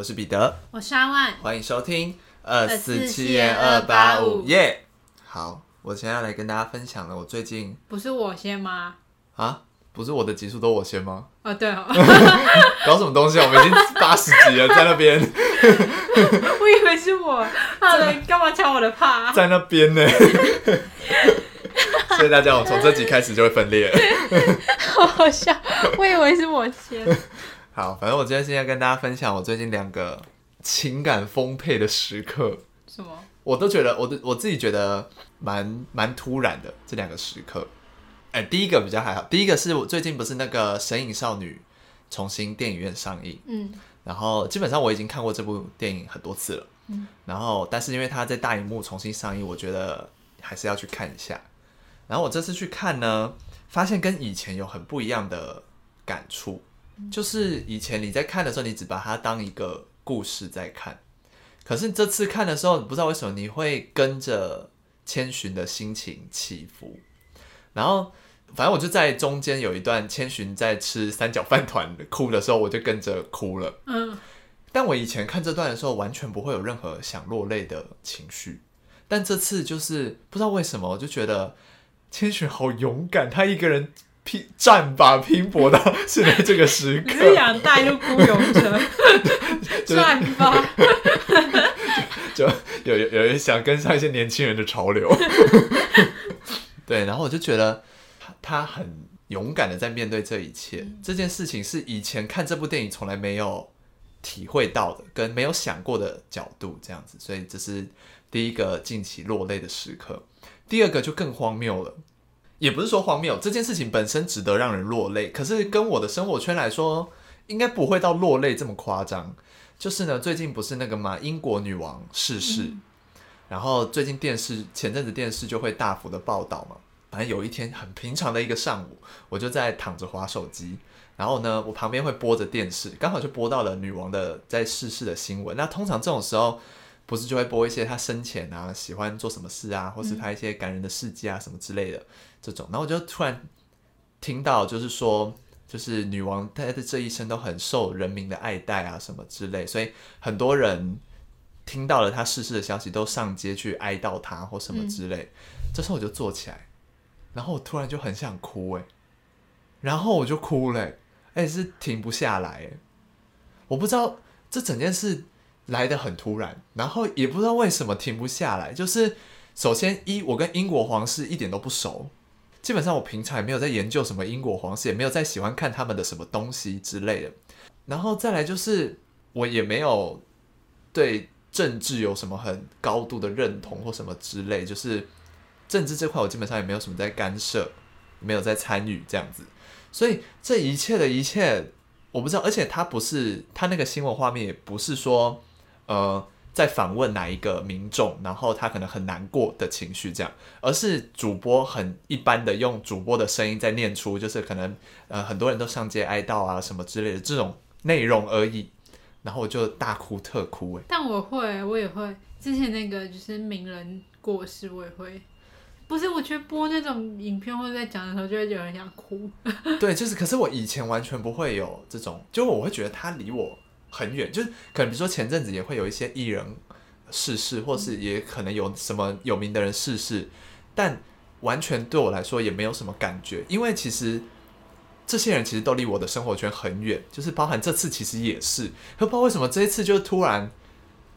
我是彼得，我是阿万，欢迎收听二四七二八五耶。好，我现在要来跟大家分享了，我最近不是我先吗？啊，不是我的集数都我先吗？哦，对哦，搞什么东西啊？我们已经 八十集了，在那边。我以为是我，好的，干嘛抢我的怕？在那边呢。所以大家，我从这集开始就会分裂了。好好笑，我以为是我先。好，反正我今天现在跟大家分享我最近两个情感丰沛的时刻。什么？我都觉得，我都我自己觉得蛮蛮突然的这两个时刻。哎、欸，第一个比较还好，第一个是我最近不是那个《神隐少女》重新电影院上映，嗯，然后基本上我已经看过这部电影很多次了，嗯，然后但是因为它在大荧幕重新上映，我觉得还是要去看一下。然后我这次去看呢，发现跟以前有很不一样的感触。就是以前你在看的时候，你只把它当一个故事在看，可是这次看的时候，不知道为什么你会跟着千寻的心情起伏。然后，反正我就在中间有一段千寻在吃三角饭团哭的时候，我就跟着哭了。嗯，但我以前看这段的时候，完全不会有任何想落泪的情绪，但这次就是不知道为什么，我就觉得千寻好勇敢，他一个人。拼战吧，拼搏到现在这个时刻。是想带入孤勇者，战吧。就有有人想跟上一些年轻人的潮流。对，然后我就觉得他他很勇敢的在面对这一切。嗯、这件事情是以前看这部电影从来没有体会到的，跟没有想过的角度，这样子。所以这是第一个近期落泪的时刻。第二个就更荒谬了。也不是说荒谬，这件事情本身值得让人落泪。可是跟我的生活圈来说，应该不会到落泪这么夸张。就是呢，最近不是那个嘛，英国女王逝世，嗯、然后最近电视前阵子电视就会大幅的报道嘛。反正有一天很平常的一个上午，我就在躺着划手机，然后呢，我旁边会播着电视，刚好就播到了女王的在逝世的新闻。那通常这种时候，不是就会播一些他生前啊喜欢做什么事啊，或是他一些感人的事迹啊什么之类的。这种，然后我就突然听到，就是说，就是女王她的这一生都很受人民的爱戴啊，什么之类，所以很多人听到了她逝世的消息，都上街去哀悼她或什么之类。嗯、这时候我就坐起来，然后我突然就很想哭哎，然后我就哭了，哎，是停不下来，我不知道这整件事来的很突然，然后也不知道为什么停不下来。就是首先一，我跟英国皇室一点都不熟。基本上我平常也没有在研究什么英国皇室，也没有在喜欢看他们的什么东西之类的。然后再来就是我也没有对政治有什么很高度的认同或什么之类，就是政治这块我基本上也没有什么在干涉，没有在参与这样子。所以这一切的一切我不知道，而且他不是他那个新闻画面也不是说呃。在访问哪一个民众，然后他可能很难过的情绪，这样，而是主播很一般的用主播的声音在念出，就是可能呃很多人都上街哀悼啊什么之类的这种内容而已，然后我就大哭特哭哎。但我会，我也会，之前那个就是名人过世，我也会，不是，我觉得播那种影片或者在讲的时候，就会有人想哭。对，就是，可是我以前完全不会有这种，就我会觉得他离我。很远，就是可能比如说前阵子也会有一些艺人逝世，或是也可能有什么有名的人逝世，但完全对我来说也没有什么感觉，因为其实这些人其实都离我的生活圈很远，就是包含这次其实也是，可不知道为什么这一次就突然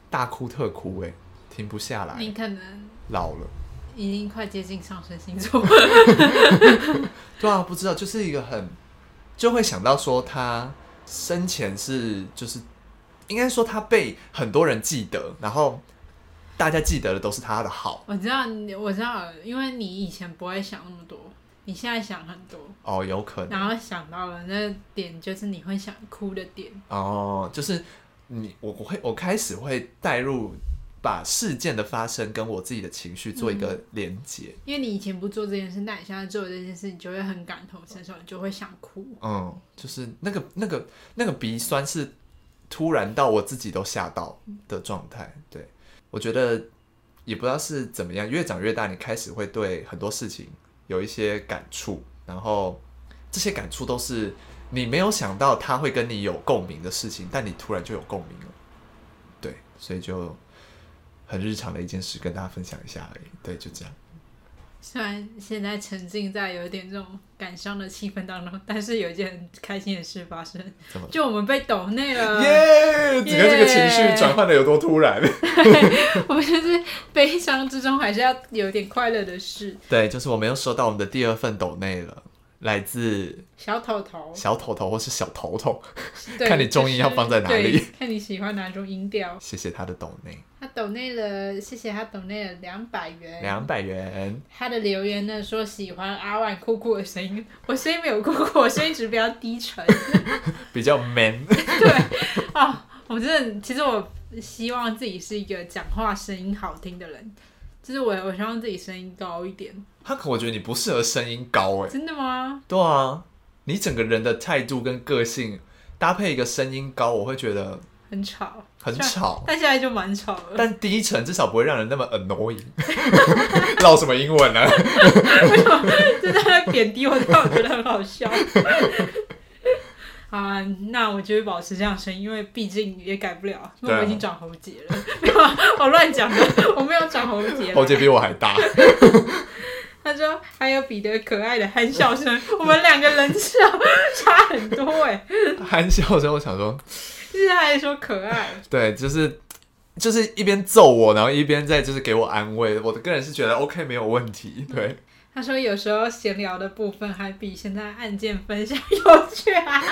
大哭特哭，欸，哎，停不下来。你可能老了，已经快接近上升星座。对啊，不知道，就是一个很就会想到说他。生前是就是，应该说他被很多人记得，然后大家记得的都是他的好。我知道，我知道，因为你以前不会想那么多，你现在想很多。哦，有可能。然后想到了那点，就是你会想哭的点。哦，就是你，我我会我开始会带入。把事件的发生跟我自己的情绪做一个连接。嗯，因为你以前不做这件事，那你现在做这件事，你就会很感同身受，你就会想哭。嗯，就是那个那个那个鼻酸是突然到我自己都吓到的状态。对，我觉得也不知道是怎么样，越长越大，你开始会对很多事情有一些感触，然后这些感触都是你没有想到他会跟你有共鸣的事情，但你突然就有共鸣了。对所以就很日常的一件事跟大家分享一下而已。对，就这样。虽然现在沉浸在有一点这种感伤的气氛当中，但是有一件很开心的事发生，就我们被抖内了，耶！你看这个情绪转换的有多突然。我们就是悲伤之中还是要有点快乐的事。对，就是我们又收到我们的第二份抖内了。来自小头头，小头头或是小头头，看你中音要放在哪里，就是，看你喜欢哪种音调。谢谢他的抖内，他抖内了，谢谢他抖内了两百元，两百元。他的留言呢说喜欢阿万酷酷的声音，我声音没有酷酷，我声音只是比较低沉，比较 man。对啊，哦，我真的，其实我希望自己是一个讲话声音好听的人。就是我，我希望自己声音高一点。他可我觉得你不适合声音高哎。真的吗？对啊，你整个人的态度跟个性搭配一个声音高，我会觉得很吵，很吵。但现在就蛮吵了。但低沉至少不会让人那么 annoying。唠什么英文呢、啊？为什么？就在那贬低我，让我觉得很好笑。啊，那我就会保持这样声音，因为毕竟也改不了，因为我已经长喉结了。没有、啊，我乱讲的，我没有长喉结。喉结比我还大。他说还有彼得可爱的憨笑声，我们两个人笑差很多哎。憨笑声，我想说，就是他还说可爱。对，就是就是一边揍我，然后一边在就是给我安慰。我的个人是觉得 OK 没有问题，对。他说：“有时候闲聊的部分还比现在案件分享有趣啊。”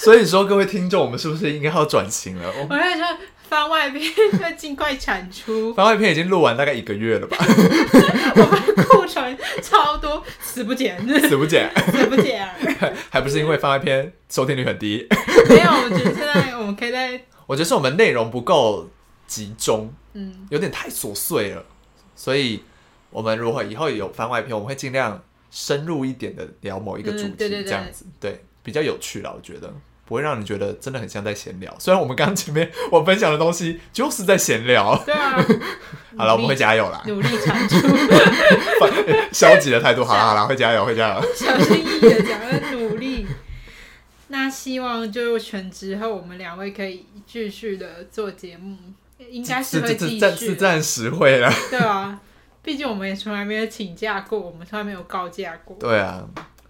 所以说，各位听众，我们是不是应该要转型了？我跟你说，番外篇要尽快产出。番外篇已经录完大概一个月了吧？我们库存超多，死不减，死不减，死不减。还不是因为番外篇收听率很低？没有，我觉得现在我们可以在……我觉得是我们内容不够集中，嗯，有点太琐碎了，所以。我们如果以后有番外篇，我们会尽量深入一点的聊某一个主题，这样子，对，比较有趣了。我觉得不会让你觉得真的很像在闲聊。虽然我们刚刚前面我分享的东西就是在闲聊，对啊。好了，我们会加油啦，努力产出。消极的态度，好了好了，会加油会加油。小心翼翼的讲，要努力。那希望就全职后，我们两位可以继续的做节目，应该是会继续，是暂时会了，对啊。毕竟我们也从来没有请假过，我们从来没有告假过。对啊，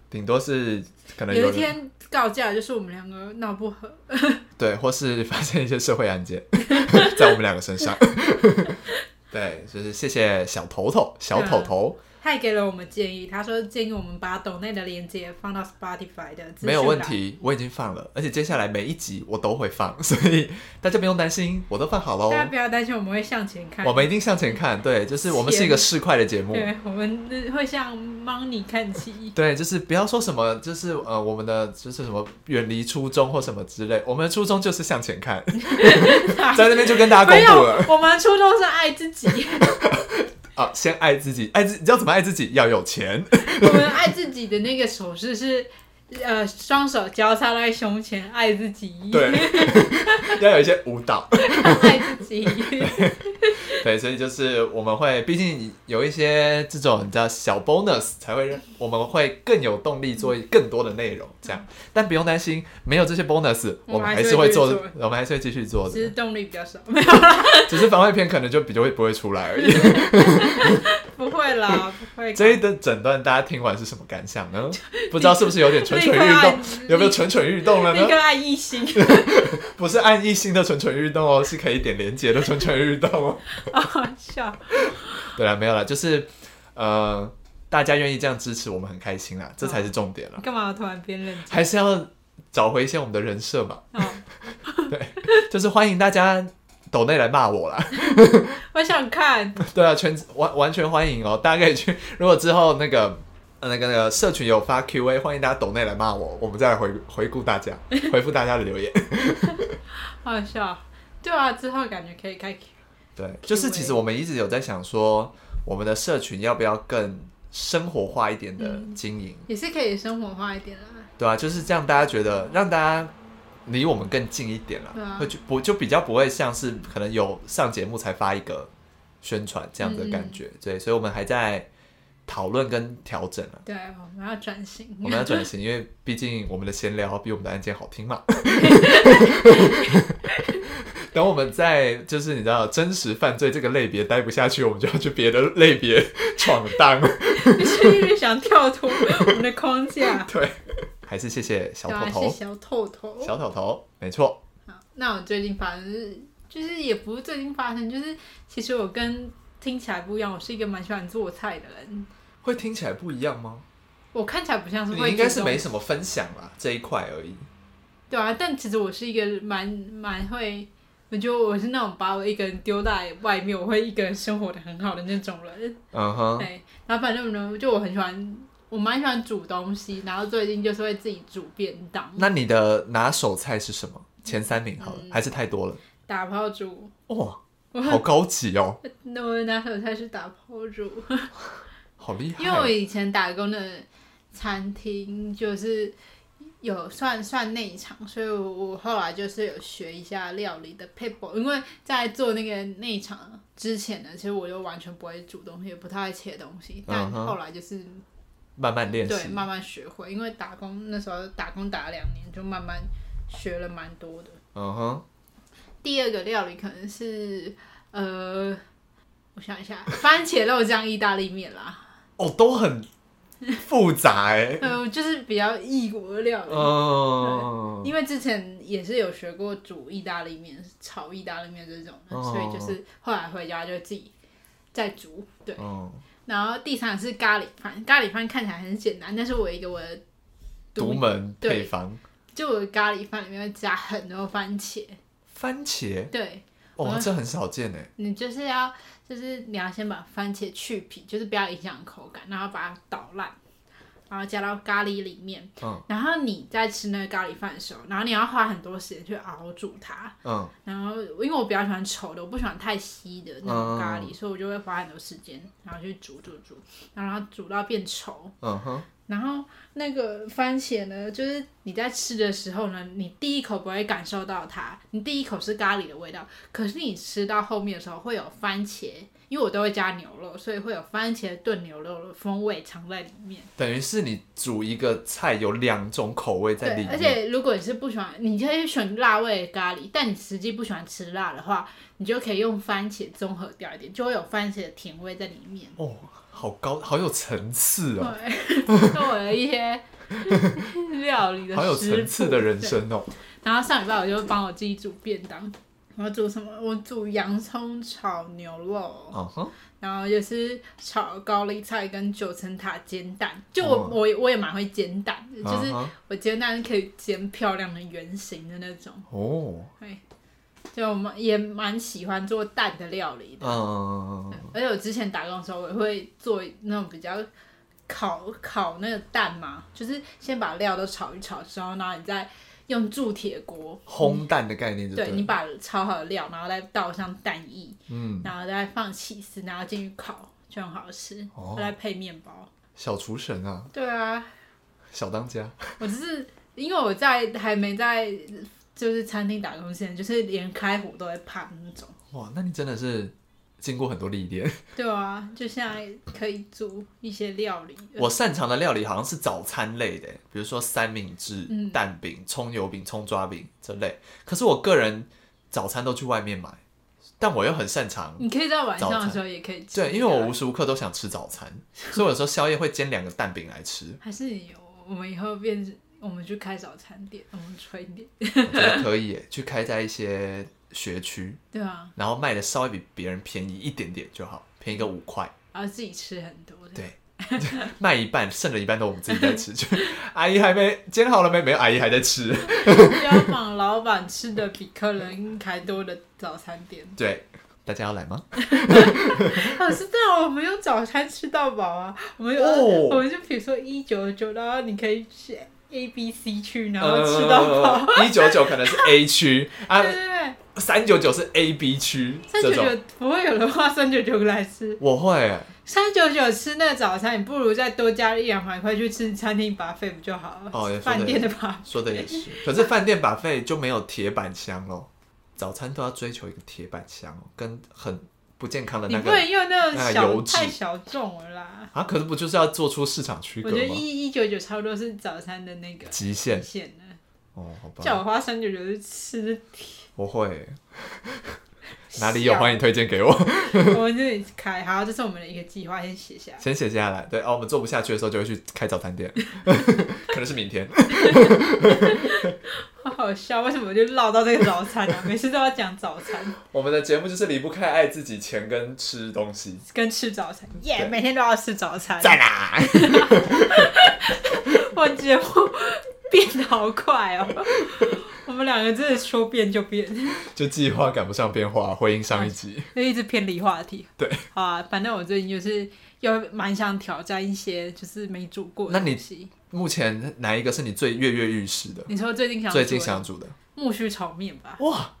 顶多是可能有，有一天告假，就是我们两个闹不和。对，或是发生一些社会案件，在我们两个身上。对，就是谢谢小头头，小头头。他也给了我们建议，他说建议我们把抖内的链接放到 Spotify 的。没有问题，我已经放了，而且接下来每一集我都会放，所以大家不用担心，我都放好喽。大家不要担心，我们会向前看。我们一定向前看，对，就是我们是一个市侩的节目。对，我们会向 Money 看齐。对，就是不要说什么，就是呃，我们的就是什么远离初衷或什么之类，我们的初衷就是向前看。在那边就跟大家公布了，我们的初衷是爱自己。啊，先爱自己，爱自己，你知道怎么爱自己？要有钱。我们爱自己的那个手势是，呃，双手交叉在胸前，爱自己。对，要有一些舞蹈。爱自己。对，所以就是我们会，毕竟有一些这种叫小 bonus，才会让我们会更有动力做更多的内容，这样。但不用担心，没有这些 bonus，我们还是会做，我们还是会继续做的。只是动力比较少，没有啦。只是番外篇可能就比较会不会出来而已。不会啦，不会。这一段诊断，大家听完是什么感想呢？不知道是不是有点蠢蠢欲动？有没有蠢蠢欲动了呢？一个按一星，不是按一星的蠢蠢欲动哦，是可以点连结的蠢蠢欲动哦。好笑，对了，没有了，就是呃，大家愿意这样支持我们，很开心啦，这才是重点了。干嘛突然变认真？还是要找回一些我们的人设嘛。哦、对，就是欢迎大家抖内来骂我啦。我想看。对啊，全完完全欢迎哦，大家可以去。如果之后那个那个那个社群有发 Q&A，欢迎大家抖内来骂我，我们再来回回顾大家，回复大家的留言。好笑，对啊，之后感觉可以开。对，就是其实我们一直有在想说，我们的社群要不要更生活化一点的经营，也是可以生活化一点啊。对啊，就是这样，大家觉得让大家离我们更近一点了，会就不就比较不会像是可能有上节目才发一个宣传这样的感觉。对，所以我们还在讨论跟调整了。对，我们要转型，我们要转型，因为毕竟我们的闲聊比我们的案件好听嘛。等我们在就是你知道真实犯罪这个类别待不下去，我们就要去别的类别闯荡。你是因为想跳脱我们的框架？对，还是谢谢小头头。小头头，小头头，没错。好，那我最近发生是，就是也不是最近发生，就是其实我跟听起来不一样，我是一个蛮喜欢做菜的人。会听起来不一样吗？我看起来不像是会，你应该是没什么分享啦，这一块而已。对啊，但其实我是一个蛮蛮会，我觉得我是那种把我一个人丢在外面，我会一个人生活的很好的那种人。嗯哼。对，然后反正呢，就我很喜欢，我蛮喜欢煮东西，然后最近就是会自己煮便当。那你的拿手菜是什么？前三名好了，嗯、还是太多了？打泡煮。哇，好高级哦。那我的拿手菜是打泡煮。好厉害！因为我以前打工的餐厅就是。有算算内场，所以我我后来就是有学一下料理的撇步，因为在做那个内场之前呢，其实我就完全不会煮东西，也不太会切东西，但后来就是慢慢练习，对，慢慢学会。因为打工那时候打工打了两年，就慢慢学了蛮多的。嗯哼。第二个料理可能是呃，我想一下，番茄肉酱意大利面啦。哦，都很。复杂哎、欸，嗯，就是比较异国的料理，嗯，因为之前也是有学过煮意大利面、炒意大利面这种的，所以就是后来回家就自己再煮，对。然后第三个是咖喱饭，咖喱饭看起来很简单，但是我一个我的独门配方，就我的咖喱饭里面会加很多番茄，番茄，对，哦，这很少见呢，你就是要。就是你要先把番茄去皮，就是不要影响口感，然后把它捣烂，然后加到咖喱里面。嗯。然后你在吃那个咖喱饭的时候，然后你要花很多时间去熬煮它。嗯。然后因为我比较喜欢稠的，我不喜欢太稀的那种咖喱，嗯、所以我就会花很多时间，然后去煮煮煮，然后煮到变稠。嗯哼。然后那个番茄呢，就是你在吃的时候呢，你第一口不会感受到它，你第一口是咖喱的味道，可是你吃到后面的时候会有番茄，因为我都会加牛肉，所以会有番茄炖牛肉的风味藏在里面。等于是你煮一个菜有两种口味在里面。对，而且如果你是不喜欢，你可以选辣味的咖喱，但你实际不喜欢吃辣的话，你就可以用番茄综合掉一点，就会有番茄的甜味在里面。哦。好高，好有层次哦！对，做了一些 料理的，好有层次的人生哦。然后上礼拜我就帮我自己煮便当，我要煮什么？我煮洋葱炒牛肉，uh huh. 然后就是炒高丽菜跟九层塔煎蛋。就我、uh. 我我也蛮会煎蛋的，就是我煎蛋可以煎漂亮的圆形的那种哦。Uh huh. 就我们也蛮喜欢做蛋的料理的，嗯，而且我之前打工的时候，我也会做那种比较烤烤那个蛋嘛，就是先把料都炒一炒之后，然后你再用铸铁锅烘蛋的概念对，对，你把炒好的料，然后再倒上蛋液，嗯，然后再放起司，然后进去烤，就很好吃，哦，再配面包。小厨神啊！对啊，小当家。我只是因为我在还没在。就是餐厅打工现在就是连开火都会怕那种。哇，那你真的是经过很多历练。对啊，就现在可以煮一些料理。我擅长的料理好像是早餐类的，比如说三明治、嗯、蛋饼、葱油饼、葱抓饼这类。可是我个人早餐都去外面买，但我又很擅长。你可以在晚上的时候也可以吃。对，因为我无时无刻都想吃早餐，所以我有时候宵夜会煎两个蛋饼来吃。还是有，我们以后变。我们去开早餐店，我们吹点。我觉得可以耶，去开在一些学区。对啊。然后卖的稍微比别人便宜一点点就好，便宜个五块。然后自己吃很多。对。卖一半，剩了一半都我们自己在吃。就 阿姨还没煎好了没？没有，阿姨还在吃。标榜老板吃的比客人还多的早餐店。对。大家要来吗？老师这样，我们用早餐吃到饱啊。我们有，哦、我们就比如说一九九，然后你可以去。A、B、C 区，然后吃到饱。一九九可能是 A 区啊，对对对，三九九是 A、B 区。三九九不会有人花三九九来吃。我会。三九九吃那个早餐，你不如再多加一两百块去吃餐厅 buffet 不就好了？哦，饭店的 buffet。说的也是，可是饭店 buffet 就没有铁板香哦。早餐都要追求一个铁板香哦，跟很。不健康的那个，你不能用那种小太小众了啦。啊，可是不就是要做出市场区隔吗？我觉得一一九九差不多是早餐的那个极限。极限哦，好吧。叫我花三九九去吃我会。哪里有？欢迎推荐给我。我们这里开，好，这是我们的一个计划，先写下来。先写下来，对哦。我们做不下去的时候，就会去开早餐店，可能是明天。好好笑，为什么就绕到这个早餐啊？每次都要讲早餐。我们的节目就是离不开爱自己、钱跟吃东西，跟吃早餐。耶，每天都要吃早餐。在哪？我节目变得好快哦。我们两个真的说变就变，就计划赶不上变化，回应上一集，就一直偏离话题。对，好啊，反正我最近就是又蛮想挑战一些就是没煮过的东西。那你目前哪一个是你最跃跃欲试的？你说最近想最近想煮的木须炒面吧？哇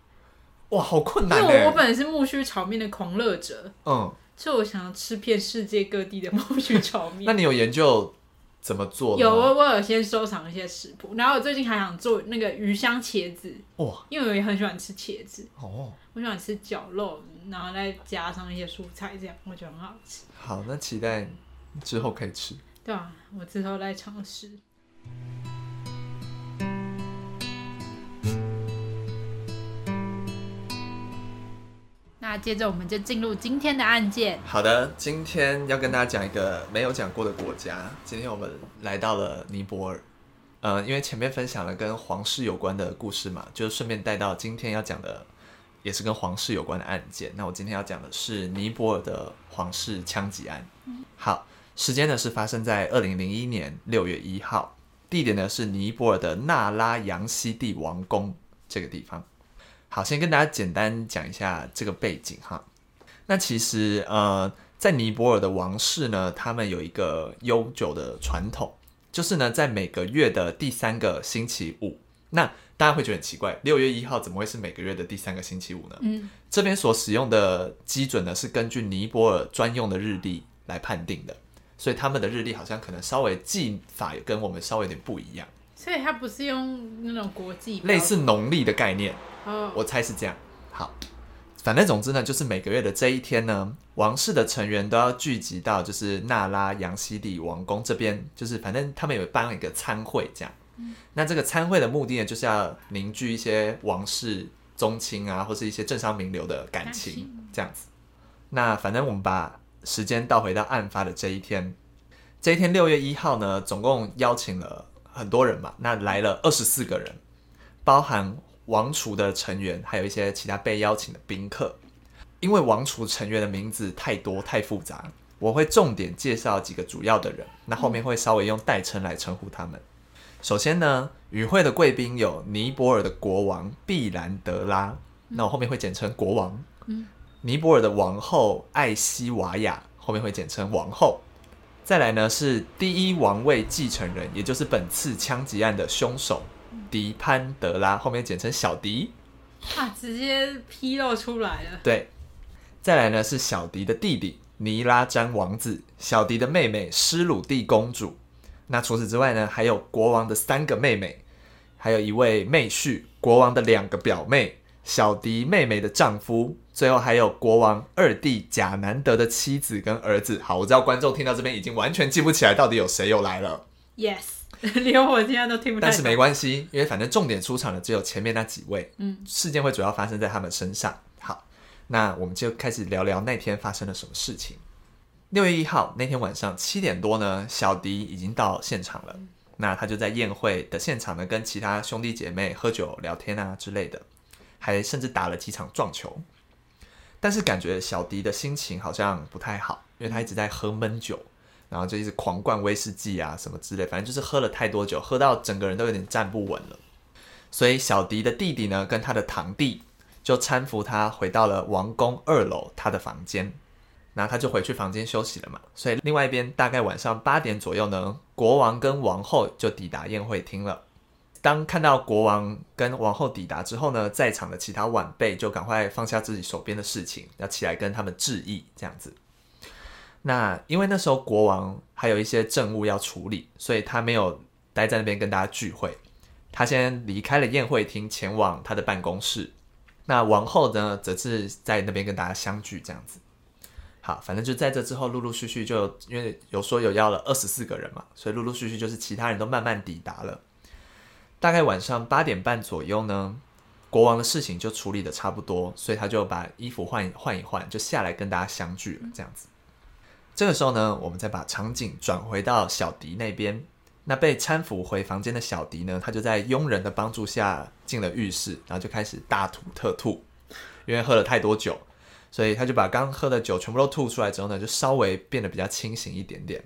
哇，好困难！因为我本来是木须炒面的狂热者，嗯，所以我想要吃遍世界各地的木须炒面。那你有研究？怎么做？有我，我有先收藏一些食谱，然后我最近还想做那个鱼香茄子，哇，因为我也很喜欢吃茄子，哦，我喜欢吃绞肉，然后再加上一些蔬菜，这样我觉得很好吃。好，那期待之后可以吃。对啊，我之后再尝试。接着我们就进入今天的案件。好的，今天要跟大家讲一个没有讲过的国家。今天我们来到了尼泊尔。呃，因为前面分享了跟皇室有关的故事嘛，就顺便带到今天要讲的，也是跟皇室有关的案件。那我今天要讲的是尼泊尔的皇室枪击案。好，时间呢是发生在二零零一年六月一号，地点呢是尼泊尔的纳拉扬西蒂王宫这个地方。好，先跟大家简单讲一下这个背景哈。那其实呃，在尼泊尔的王室呢，他们有一个悠久的传统，就是呢，在每个月的第三个星期五。那大家会觉得很奇怪，六月一号怎么会是每个月的第三个星期五呢？嗯，这边所使用的基准呢，是根据尼泊尔专用的日历来判定的，所以他们的日历好像可能稍微记法也跟我们稍微有点不一样。所以它不是用那种国际，类似农历的概念。我猜是这样。好，反正总之呢，就是每个月的这一天呢，王室的成员都要聚集到就是纳拉扬西蒂王宫这边，就是反正他们有办了一个参会这样。嗯。那这个参会的目的呢，就是要凝聚一些王室宗亲啊，或是一些政商名流的感情这样子。那反正我们把时间倒回到案发的这一天，这一天六月一号呢，总共邀请了很多人嘛，那来了二十四个人，包含。王储的成员，还有一些其他被邀请的宾客。因为王储成员的名字太多太复杂，我会重点介绍几个主要的人，那后面会稍微用代称来称呼他们。首先呢，与会的贵宾有尼泊尔的国王毕兰德拉，那我后面会简称国王。嗯尼泊尔的王后艾希瓦雅，后面会简称王后。再来呢是第一王位继承人，也就是本次枪击案的凶手。迪潘德拉，后面简称小迪，啊，直接披露出来了。对，再来呢是小迪的弟弟尼拉詹王子，小迪的妹妹施鲁蒂公主。那除此之外呢，还有国王的三个妹妹，还有一位妹婿，国王的两个表妹，小迪妹妹的丈夫，最后还有国王二弟贾南德的妻子跟儿子。好，我知道观众听到这边已经完全记不起来到底有谁又来了。Yes。连我现在都听不到。但是没关系，因为反正重点出场的只有前面那几位，嗯，事件会主要发生在他们身上。好，那我们就开始聊聊那天发生了什么事情。六月一号那天晚上七点多呢，小迪已经到现场了。那他就在宴会的现场呢，跟其他兄弟姐妹喝酒聊天啊之类的，还甚至打了几场撞球。但是感觉小迪的心情好像不太好，因为他一直在喝闷酒。然后就一直狂灌威士忌啊，什么之类，反正就是喝了太多酒，喝到整个人都有点站不稳了。所以小迪的弟弟呢，跟他的堂弟就搀扶他回到了王宫二楼他的房间，然后他就回去房间休息了嘛。所以另外一边大概晚上八点左右呢，国王跟王后就抵达宴会厅了。当看到国王跟王后抵达之后呢，在场的其他晚辈就赶快放下自己手边的事情，要起来跟他们致意，这样子。那因为那时候国王还有一些政务要处理，所以他没有待在那边跟大家聚会。他先离开了宴会厅，前往他的办公室。那王后呢，则是在那边跟大家相聚，这样子。好，反正就在这之后，陆陆续续就因为有说有要了二十四个人嘛，所以陆陆续续就是其他人都慢慢抵达了。大概晚上八点半左右呢，国王的事情就处理得差不多，所以他就把衣服换换一换，就下来跟大家相聚了。这样子，这个时候呢，我们再把场景转回到小迪那边。那被搀扶回房间的小迪呢，他就在佣人的帮助下进了浴室，然后就开始大吐特吐，因为喝了太多酒，所以他就把刚喝的酒全部都吐出来之后呢，就稍微变得比较清醒一点点，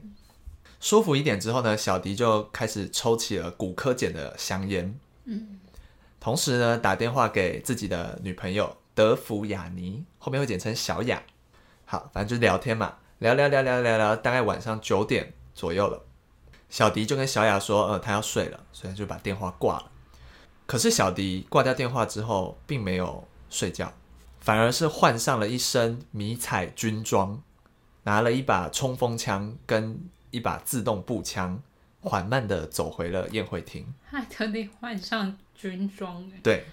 舒服一点之后呢，小迪就开始抽起了骨科碱的香烟，嗯，同时呢，打电话给自己的女朋友德芙雅尼，后面会简称小雅，好，反正就是聊天嘛，聊聊聊聊聊聊，大概晚上九点左右了。小迪就跟小雅说：“呃，他要睡了，所以就把电话挂了。可是小迪挂掉电话之后，并没有睡觉，反而是换上了一身迷彩军装，拿了一把冲锋枪跟一把自动步枪，缓慢的走回了宴会厅。还特地换上军装。对，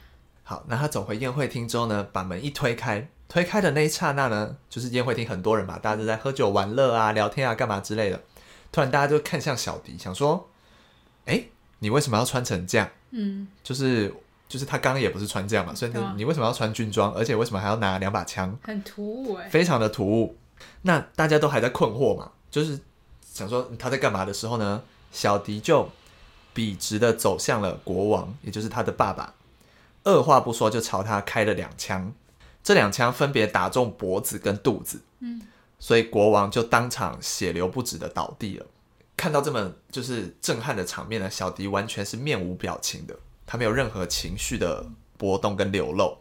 好，那他走回宴会厅之后呢，把门一推开，推开的那一刹那呢，就是宴会厅很多人嘛，大家都在喝酒玩乐啊、聊天啊、干嘛之类的。”突然，大家就看向小迪，想说：“哎、欸，你为什么要穿成这样？嗯，就是就是他刚刚也不是穿这样嘛，所以你你为什么要穿军装？而且为什么还要拿两把枪？很突兀哎，非常的突兀。那大家都还在困惑嘛，就是想说他在干嘛的时候呢？小迪就笔直的走向了国王，也就是他的爸爸，二话不说就朝他开了两枪，这两枪分别打中脖子跟肚子。嗯。所以国王就当场血流不止的倒地了。看到这么就是震撼的场面呢，小迪完全是面无表情的，他没有任何情绪的波动跟流露。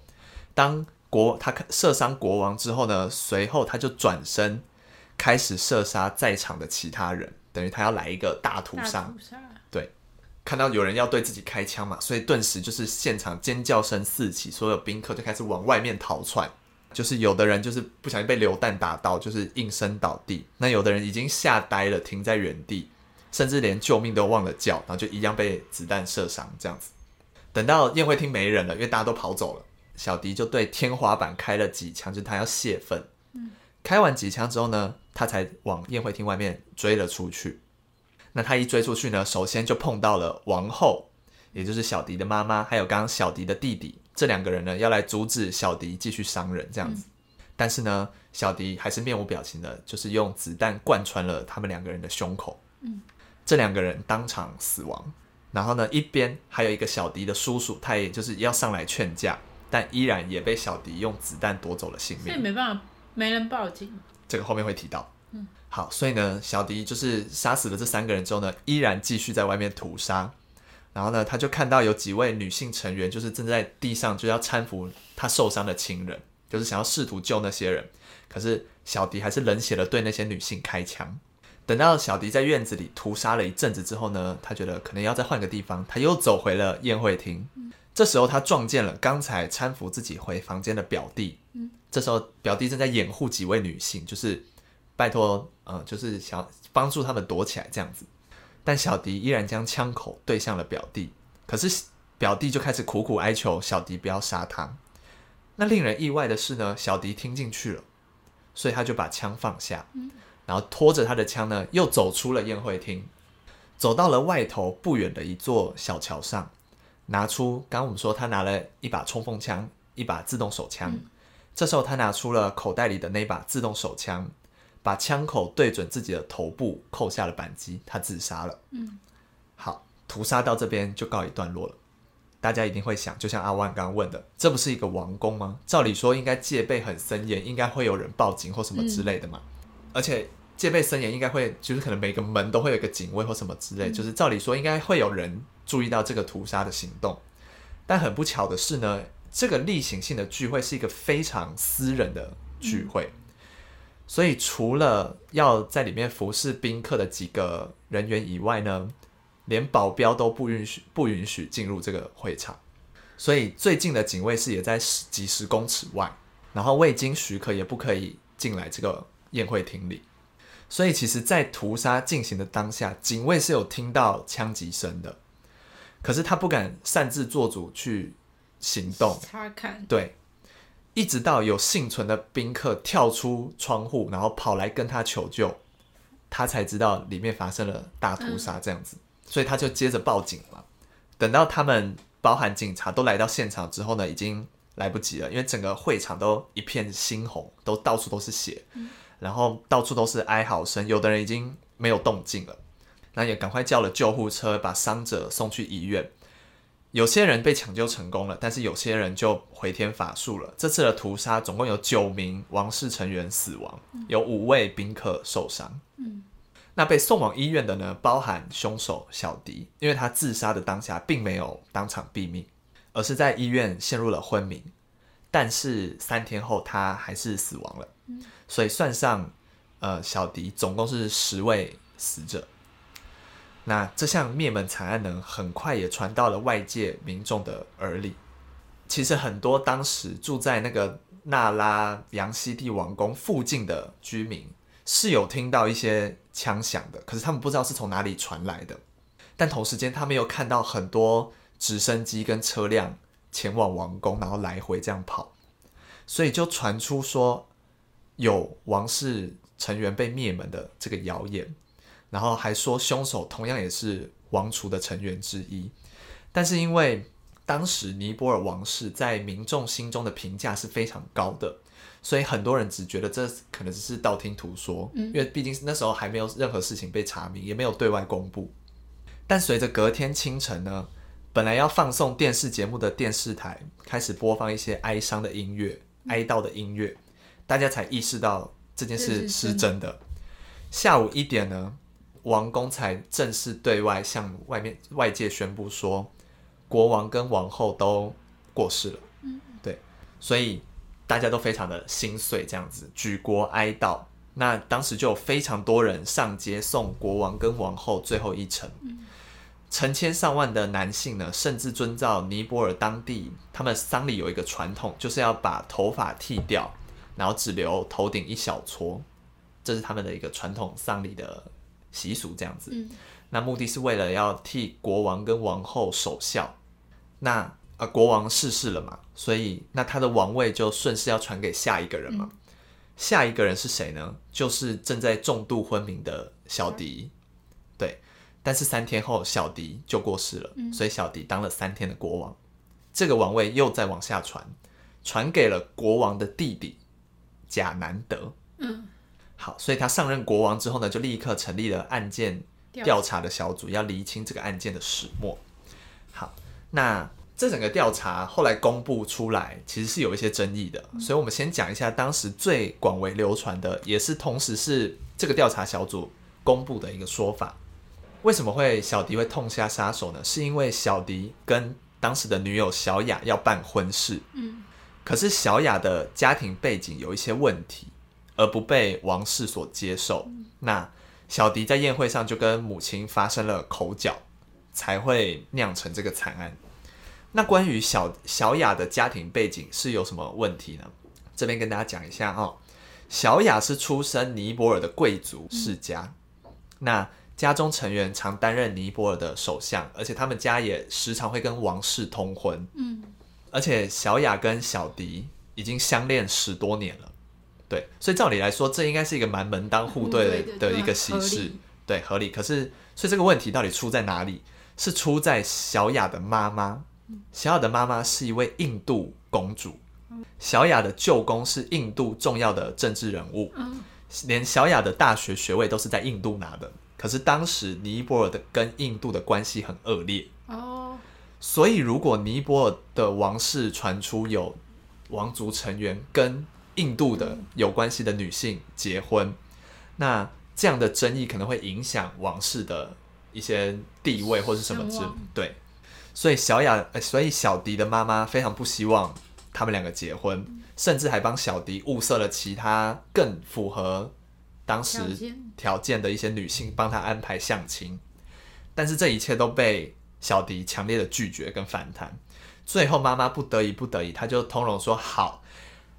当国他射伤国王之后呢，随后他就转身开始射杀在场的其他人，等于他要来一个大屠杀。对，看到有人要对自己开枪嘛，所以顿时就是现场尖叫声四起，所有宾客就开始往外面逃窜。就是有的人就是不小心被流弹打到，就是应声倒地。那有的人已经吓呆了，停在原地，甚至连救命都忘了叫，然后就一样被子弹射伤。这样子，等到宴会厅没人了，因为大家都跑走了，小迪就对天花板开了几枪，就是他要泄愤。嗯，开完几枪之后呢，他才往宴会厅外面追了出去。那他一追出去呢，首先就碰到了王后，也就是小迪的妈妈，还有刚刚小迪的弟弟。这两个人呢，要来阻止小迪继续伤人，这样子。嗯、但是呢，小迪还是面无表情的，就是用子弹贯穿了他们两个人的胸口。嗯，这两个人当场死亡。然后呢，一边还有一个小迪的叔叔，他也就是要上来劝架，但依然也被小迪用子弹夺走了性命。所以没办法，没人报警。这个后面会提到。嗯，好，所以呢，小迪就是杀死了这三个人之后呢，依然继续在外面屠杀。然后呢，他就看到有几位女性成员，就是正在地上就要搀扶他受伤的亲人，就是想要试图救那些人。可是小迪还是冷血的对那些女性开枪。等到小迪在院子里屠杀了一阵子之后呢，他觉得可能要再换个地方，他又走回了宴会厅。这时候他撞见了刚才搀扶自己回房间的表弟。这时候表弟正在掩护几位女性，就是拜托，呃，就是想帮助他们躲起来这样子。但小迪依然将枪口对向了表弟，可是表弟就开始苦苦哀求小迪不要杀他。那令人意外的是呢，小迪听进去了，所以他就把枪放下，然后拖着他的枪呢，又走出了宴会厅，走到了外头不远的一座小桥上，拿出刚刚我们说他拿了一把冲锋枪，一把自动手枪，这时候他拿出了口袋里的那把自动手枪。把枪口对准自己的头部，扣下了扳机，他自杀了。嗯，好，屠杀到这边就告一段落了。大家一定会想，就像阿万刚刚问的，这不是一个王宫吗？照理说应该戒备很森严，应该会有人报警或什么之类的嘛。嗯、而且戒备森严，应该会就是可能每个门都会有一个警卫或什么之类，嗯、就是照理说应该会有人注意到这个屠杀的行动。但很不巧的是呢，这个例行性的聚会是一个非常私人的聚会。嗯所以，除了要在里面服侍宾客的几个人员以外呢，连保镖都不允许不允许进入这个会场。所以，最近的警卫室也在十几十公尺外，然后未经许可也不可以进来这个宴会厅里。所以，其实，在屠杀进行的当下，警卫是有听到枪击声的，可是他不敢擅自做主去行动查看。对。一直到有幸存的宾客跳出窗户，然后跑来跟他求救，他才知道里面发生了大屠杀这样子，嗯、所以他就接着报警了。等到他们包含警察都来到现场之后呢，已经来不及了，因为整个会场都一片猩红，都到处都是血，嗯、然后到处都是哀嚎声，有的人已经没有动静了，那也赶快叫了救护车，把伤者送去医院。有些人被抢救成功了，但是有些人就回天乏术了。这次的屠杀总共有九名王室成员死亡，有五位宾客受伤。嗯，那被送往医院的呢，包含凶手小迪，因为他自杀的当下并没有当场毙命，而是在医院陷入了昏迷。但是三天后他还是死亡了，嗯所以算上呃小迪，总共是十位死者。那这项灭门惨案呢，很快也传到了外界民众的耳里。其实很多当时住在那个纳拉杨西帝王宫附近的居民是有听到一些枪响的，可是他们不知道是从哪里传来的。但同时间，他们又看到很多直升机跟车辆前往王宫，然后来回这样跑，所以就传出说有王室成员被灭门的这个谣言。然后还说凶手同样也是王储的成员之一，但是因为当时尼泊尔王室在民众心中的评价是非常高的，所以很多人只觉得这可能只是道听途说，因为毕竟那时候还没有任何事情被查明，也没有对外公布。但随着隔天清晨呢，本来要放送电视节目的电视台开始播放一些哀伤的音乐、哀悼的音乐，大家才意识到这件事是真的。下午一点呢，王宫才正式对外向外面外界宣布说，国王跟王后都过世了。嗯，对，所以大家都非常的心碎，这样子举国哀悼。那当时就有非常多人上街送国王跟王后最后一程。成千上万的男性呢，甚至遵照尼泊尔当地他们丧礼有一个传统，就是要把头发剃掉，然后只留头顶一小撮，这是他们的一个传统丧礼的。习俗这样子，嗯、那目的是为了要替国王跟王后守孝。那呃，国王逝世了嘛，所以那他的王位就顺势要传给下一个人嘛。嗯、下一个人是谁呢？就是正在重度昏迷的小迪。嗯、对，但是三天后小迪就过世了，嗯、所以小迪当了三天的国王。这个王位又再往下传，传给了国王的弟弟贾南德。嗯。好，所以他上任国王之后呢，就立刻成立了案件调查的小组，要厘清这个案件的始末。好，那这整个调查后来公布出来，其实是有一些争议的。所以我们先讲一下当时最广为流传的，也是同时是这个调查小组公布的一个说法。为什么会小迪会痛下杀手呢？是因为小迪跟当时的女友小雅要办婚事，嗯，可是小雅的家庭背景有一些问题。而不被王室所接受，那小迪在宴会上就跟母亲发生了口角，才会酿成这个惨案。那关于小小雅的家庭背景是有什么问题呢？这边跟大家讲一下哦。小雅是出身尼泊尔的贵族世家，那家中成员常担任尼泊尔的首相，而且他们家也时常会跟王室通婚。嗯，而且小雅跟小迪已经相恋十多年了。对，所以照理来说，这应该是一个蛮门当户对的一个喜事，对，合理。可是，所以这个问题到底出在哪里？是出在小雅的妈妈。小雅的妈妈是一位印度公主，小雅的舅公是印度重要的政治人物，连小雅的大学学位都是在印度拿的。可是当时尼泊尔的跟印度的关系很恶劣哦，所以如果尼泊尔的王室传出有王族成员跟印度的有关系的女性结婚，那这样的争议可能会影响王室的一些地位或是什么之对，所以小雅，所以小迪的妈妈非常不希望他们两个结婚，甚至还帮小迪物色了其他更符合当时条件。的一些女性帮他安排相亲，但是这一切都被小迪强烈的拒绝跟反弹，最后妈妈不得已不得已，她就通融说好。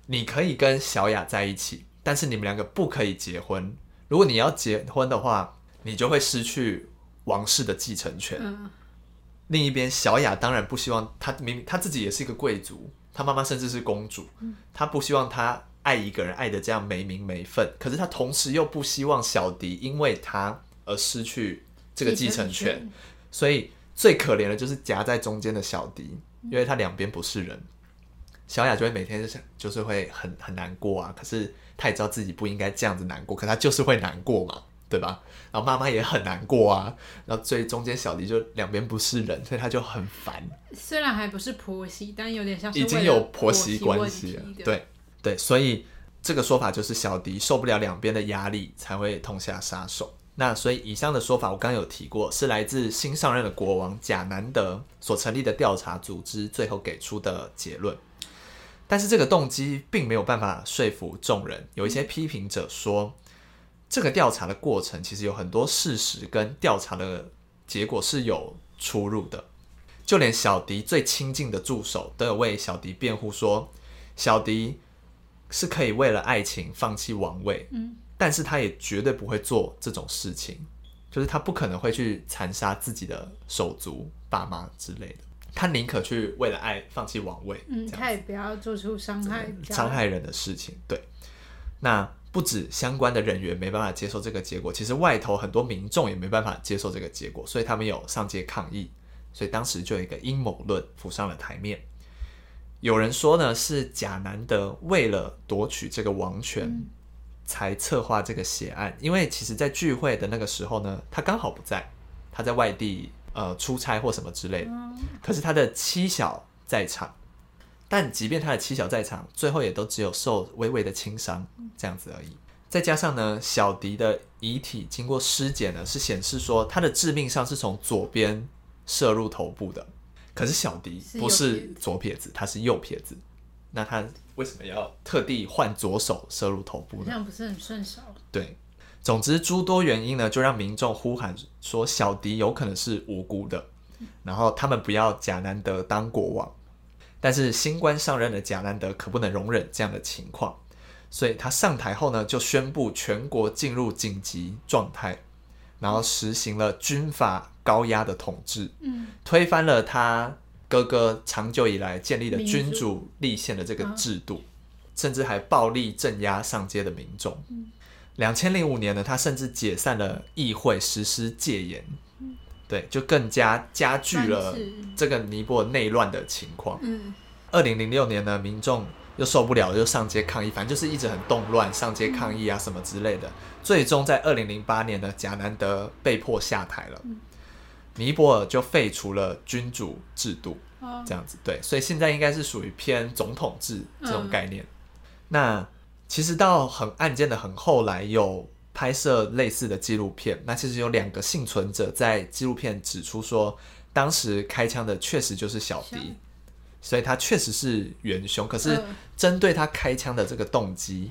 你可以跟小雅在一起，但是你们两个不可以结婚。如果你要结婚的话，你就会失去王室的继承权。嗯、另一边，小雅当然不希望她明明她自己也是一个贵族，她妈妈甚至是公主，她不希望她爱一个人爱的这样没名没分。可是她同时又不希望小迪因为她而失去这个继承权，承权，所以最可怜的就是夹在中间的小迪，因为他两边不是人。小雅就会每天就想，就是会很很难过啊。可是她也知道自己不应该这样子难过，可她就是会难过嘛，对吧？然后妈妈也很难过啊。然后最中间小迪就两边不是人，所以她就很烦。虽然还不是婆媳，但有点像是已经有婆媳关系了。对对，所以这个说法就是小迪受不了两边的压力，才会痛下杀手。那所以以上的说法我刚刚有提过，是来自新上任的国王贾南德所成立的调查组织最后给出的结论。但是这个动机并没有办法说服众人。有一些批评者说，这个调查的过程其实有很多事实跟调查的结果是有出入的。就连小迪最亲近的助手都有为小迪辩护说，小迪是可以为了爱情放弃王位，嗯，但是他也绝对不会做这种事情，就是他不可能会去残杀自己的手足、爸妈之类的。他宁可去为了爱放弃王位，嗯，他也不要做出伤害伤害人的事情。对，那不止相关的人员没办法接受这个结果，其实外头很多民众也没办法接受这个结果，所以他们有上街抗议。所以当时就有一个阴谋论浮上了台面。有人说呢，是贾南德为了夺取这个王权，嗯、才策划这个血案。因为其实，在聚会的那个时候呢，他刚好不在，他在外地。呃，出差或什么之类的，可是他的妻小在场，但即便他的妻小在场，最后也都只有受微微的轻伤这样子而已。再加上呢，小迪的遗体经过尸检呢，是显示说他的致命伤是从左边射入头部的，可是小迪不是左撇子，他是右撇子，那他为什么要特地换左手射入头部呢？这样不是很顺手？对。总之，诸多原因呢，就让民众呼喊说小迪有可能是无辜的，然后他们不要贾南德当国王。但是新官上任的贾南德可不能容忍这样的情况，所以他上台后呢，就宣布全国进入紧急状态，然后实行了军阀高压的统治，推翻了他哥哥长久以来建立的君主立宪的这个制度，甚至还暴力镇压上街的民众。两千零五年呢，他甚至解散了议会，实施戒严，对，就更加加剧了这个尼泊尔内乱的情况。二零零六年呢，民众又受不了，又上街抗议，反正就是一直很动乱，上街抗议啊什么之类的。最终在二零零八年呢，贾南德被迫下台了，尼泊尔就废除了君主制度，这样子，对，所以现在应该是属于偏总统制这种概念。那。其实到很案件的很后来，有拍摄类似的纪录片。那其实有两个幸存者在纪录片指出说，当时开枪的确实就是小迪，所以他确实是元凶。可是针对他开枪的这个动机，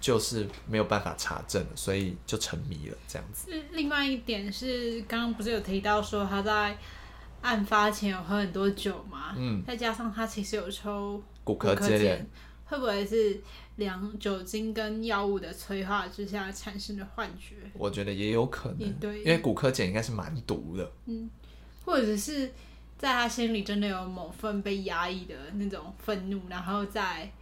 就是没有办法查证，所以就沉迷了这样子。另外一点是，刚刚不是有提到说他在案发前有喝很多酒吗？嗯，再加上他其实有抽古柯碱，会不会是？两酒精跟药物的催化之下产生的幻觉，我觉得也有可能，对，因为骨科碱应该是蛮毒的，嗯，或者是在他心里真的有某份被压抑的那种愤怒，然后在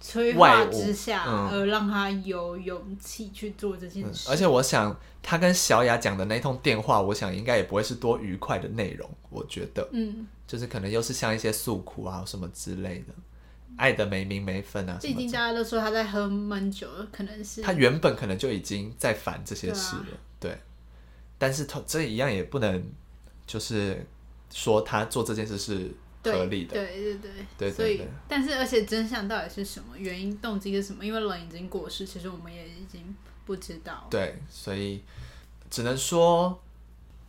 催化之下，而让他有勇气去做这件事。嗯。而且我想，他跟小雅讲的那通电话，我想应该也不会是多愉快的内容，我觉得，嗯，就是可能又是像一些诉苦啊什么之类的。爱的没名没分啊！最近大家都说他在喝闷酒，可能是他原本可能就已经在烦这些事了，对。但是他这一样也不能就是说他做这件事是合理的，对对对对，对，所以但是而且真相到底是什么？原因动机是什么？因为人已经过世，其实我们也已经不知道。对，所以只能说，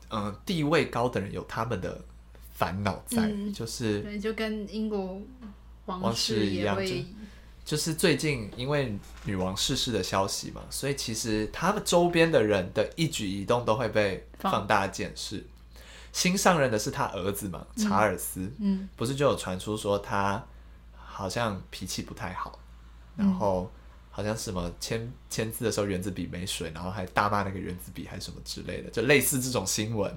嗯、呃，地位高的人有他们的烦恼在，嗯、就是对，就跟英国。王室一样，就就是最近因为女王逝世的消息嘛，所以其实他们周边的人的一举一动都会被放大检视。新上任的是他儿子嘛，查尔斯，嗯，嗯，不是就有传出说他好像脾气不太好，然后好像什么签签字的时候原子笔没水，然后还大骂那个原子笔还是什么之类的，就类似这种新闻，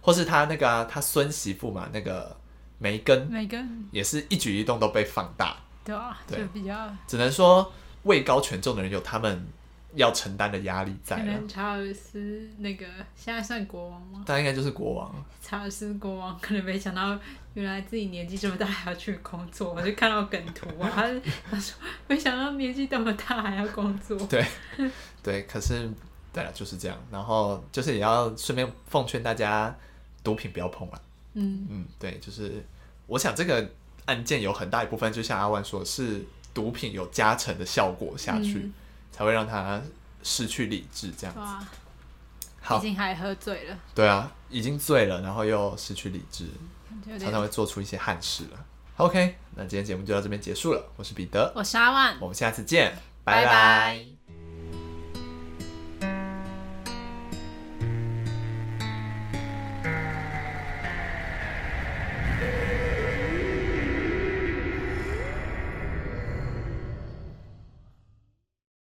或是他那个、啊、他孙媳妇嘛那个。梅根，梅根也是一举一动都被放大，对啊，对，比较只能说位高权重的人有他们要承担的压力在。可能查尔斯那个现在算国王吗？他应该就是国王。查尔斯国王 可能没想到，原来自己年纪这么大还要去工作。我就看到梗图啊，他 他说没想到年纪这么大还要工作。对对，可是对了，就是这样。然后就是也要顺便奉劝大家，毒品不要碰了。嗯嗯，对，就是我想这个案件有很大一部分，就像阿万说，是毒品有加成的效果下去。嗯才会让他失去理智，这样子。好，已经还喝醉了。对啊，已经醉了，然后又失去理智，常常会做出一些憾事了。OK，那今天节目就到这边结束了。我是彼得，我是阿万，我们下次见，拜拜。拜拜。